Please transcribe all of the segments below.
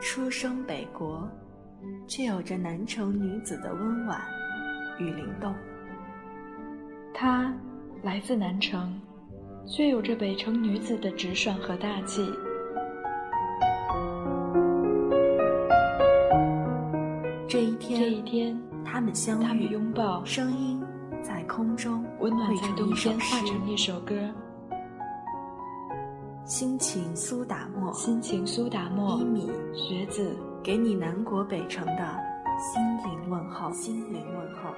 出生北国，却有着南城女子的温婉与灵动。她来自南城，却有着北城女子的直爽和大气。这一天，这一天，他们相他们遇，拥抱，声音在空中温暖在冬天化成一首歌。心情苏打沫，心情苏打沫一，米学子，给你南国北城的心灵问候，心灵问候。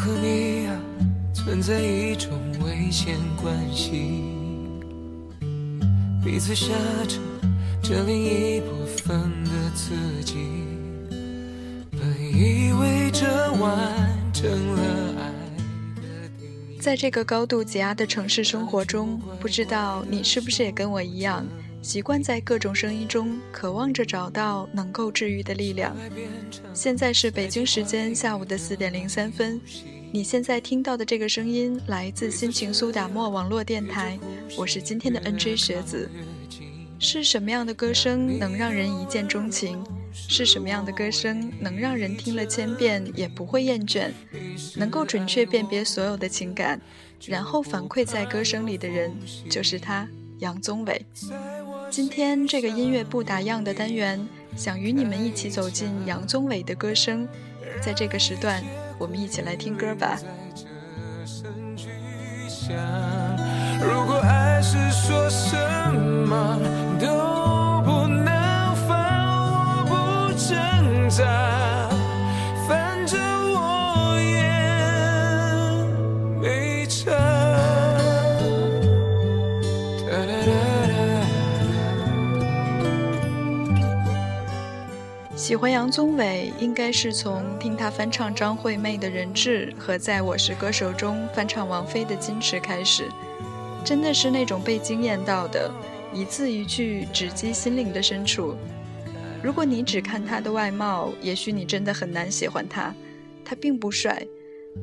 和你啊，存在一种危险关系，彼此挟着这另一部分的自己，本以为这完成了爱的定义。在这个高度挤压的城市生活中，不知道你是不是也跟我一样，习惯在各种声音中渴望着找到能够治愈的力量。现在是北京时间下午的四点零三分，你现在听到的这个声音来自心情苏打沫网络电台，我是今天的 NJ 学子。是什么样的歌声能让人一见钟情？是什么样的歌声能让人听了千遍也不会厌倦？能够准确辨别所有的情感，然后反馈在歌声里的人，就是他，杨宗纬。今天这个音乐不打烊的单元，想与你们一起走进杨宗纬的歌声。在这个时段，我们一起来听歌吧。如果爱是说什么都喜欢杨宗纬，应该是从听他翻唱张惠妹的《人质》和在我是歌手中翻唱王菲的《矜持》开始，真的是那种被惊艳到的，一字一句直击心灵的深处。如果你只看他的外貌，也许你真的很难喜欢他。他并不帅，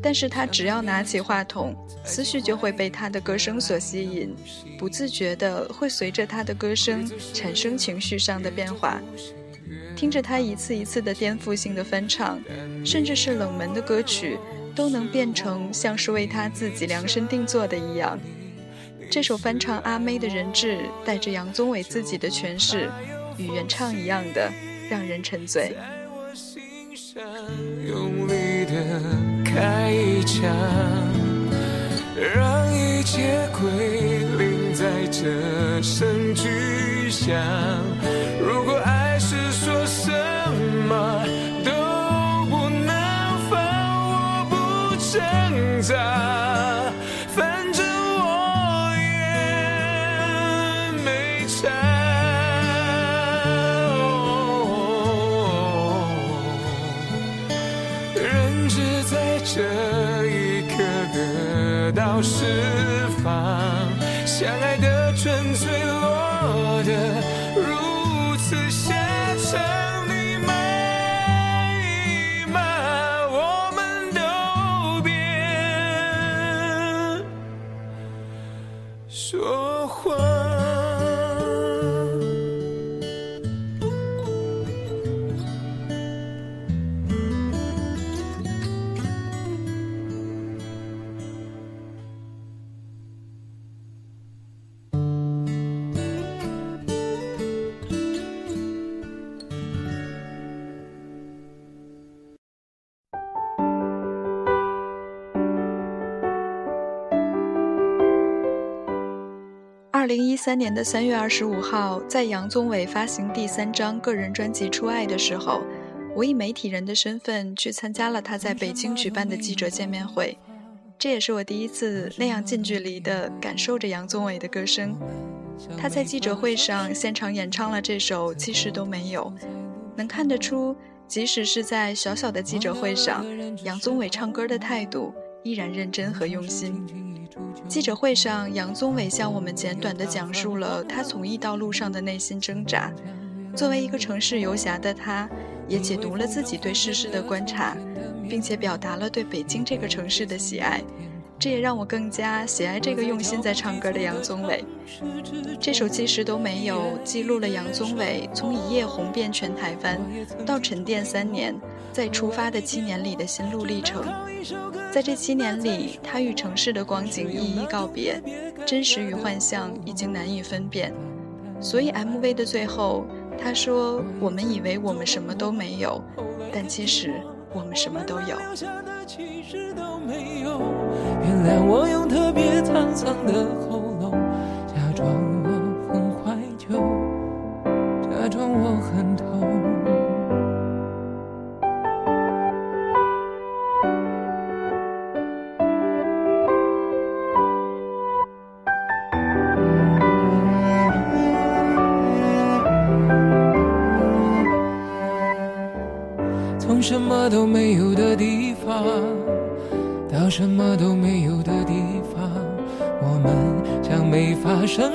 但是他只要拿起话筒，思绪就会被他的歌声所吸引，不自觉的会随着他的歌声产生情绪上的变化。听着他一次一次的颠覆性的翻唱，甚至是冷门的歌曲，都能变成像是为他自己量身定做的一样。这首翻唱阿妹的人质，带着杨宗纬自己的诠释，与原唱一样的让人沉醉。用力的开一枪，让一切归零在这声巨响。这一刻得到释放，相爱的纯粹落得如此下场，你满意吗，我们都别说谎。二零一三年的三月二十五号，在杨宗纬发行第三张个人专辑《出爱》的时候，我以媒体人的身份去参加了他在北京举办的记者见面会。这也是我第一次那样近距离地感受着杨宗纬的歌声。他在记者会上现场演唱了这首《其实都没有》，能看得出即使是在小小的记者会上，杨宗纬唱歌的态度依然认真和用心。记者会上，杨宗纬向我们简短地讲述了他从艺道路上的内心挣扎。作为一个城市游侠的他，也解读了自己对世事的观察，并且表达了对北京这个城市的喜爱。这也让我更加喜爱这个用心在唱歌的杨宗纬。这首《其实都没有》记录了杨宗纬从一夜红遍全台湾，到沉淀三年，在出发的七年里的心路历程。在这七年里，他与城市的光景一一告别，真实与幻象已经难以分辨。所以 MV 的最后，他说：“我们以为我们什么都没有，但其实我们什么都有。”原谅我用特别沧桑的喉咙，假装我很怀旧，假装我很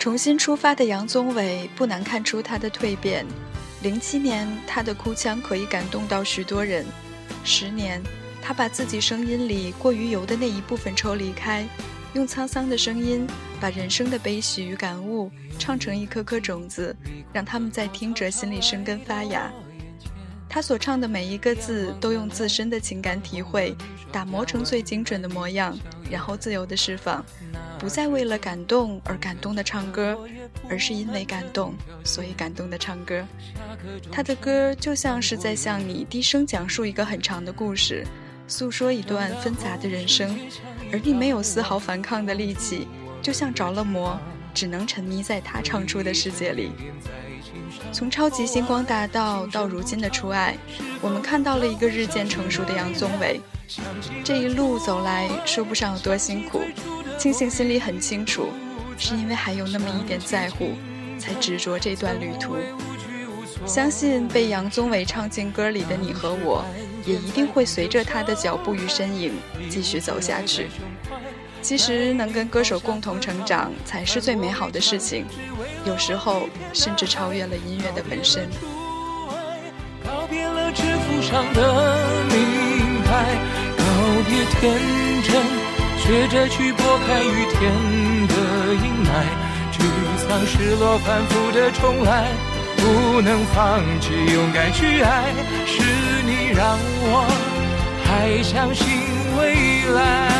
重新出发的杨宗纬，不难看出他的蜕变。零七年，他的哭腔可以感动到许多人。十年，他把自己声音里过于油的那一部分抽离开，用沧桑的声音，把人生的悲喜与感悟唱成一颗颗种子，让他们在听者心里生根发芽。他所唱的每一个字，都用自身的情感体会打磨成最精准的模样，然后自由的释放。不再为了感动而感动的唱歌，而是因为感动，所以感动的唱歌。他的歌就像是在向你低声讲述一个很长的故事，诉说一段纷杂的人生，而你没有丝毫反抗的力气，就像着了魔，只能沉迷在他唱出的世界里。从超级星光大道到如今的初爱，我们看到了一个日渐成熟的杨宗纬。这一路走来，说不上有多辛苦。庆幸心里很清楚，是因为还有那么一点在乎，才执着这段旅途。相信被杨宗纬唱进歌里的你和我，也一定会随着他的脚步与身影继续走下去。其实能跟歌手共同成长，才是最美好的事情，有时候甚至超越了音乐的本身。告别了制服上的名牌，告别天真。学着去拨开雨天的阴霾，沮丧、失落反复的重来，不能放弃，勇敢去爱，是你让我还相信未来。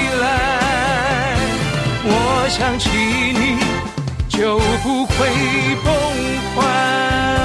来。我想起你，就不会崩坏。